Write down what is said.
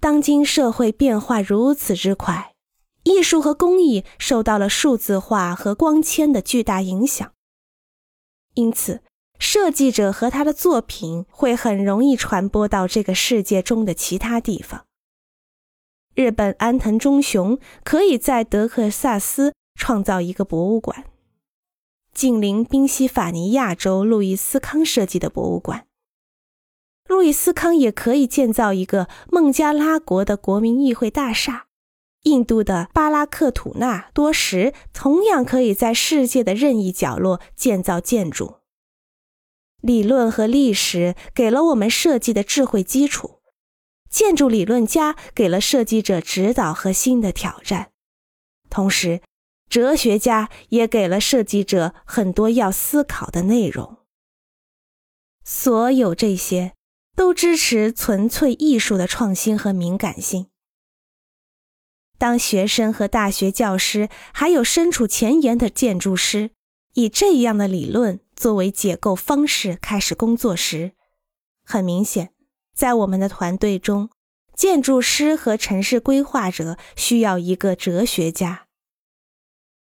当今社会变化如此之快，艺术和工艺受到了数字化和光纤的巨大影响，因此，设计者和他的作品会很容易传播到这个世界中的其他地方。日本安藤忠雄可以在德克萨斯创造一个博物馆，近邻宾夕法尼亚州路易斯康设计的博物馆。路易斯康也可以建造一个孟加拉国的国民议会大厦。印度的巴拉克土纳多什同样可以在世界的任意角落建造建筑。理论和历史给了我们设计的智慧基础。建筑理论家给了设计者指导和新的挑战，同时，哲学家也给了设计者很多要思考的内容。所有这些都支持纯粹艺术的创新和敏感性。当学生和大学教师，还有身处前沿的建筑师，以这样的理论作为解构方式开始工作时，很明显。在我们的团队中，建筑师和城市规划者需要一个哲学家。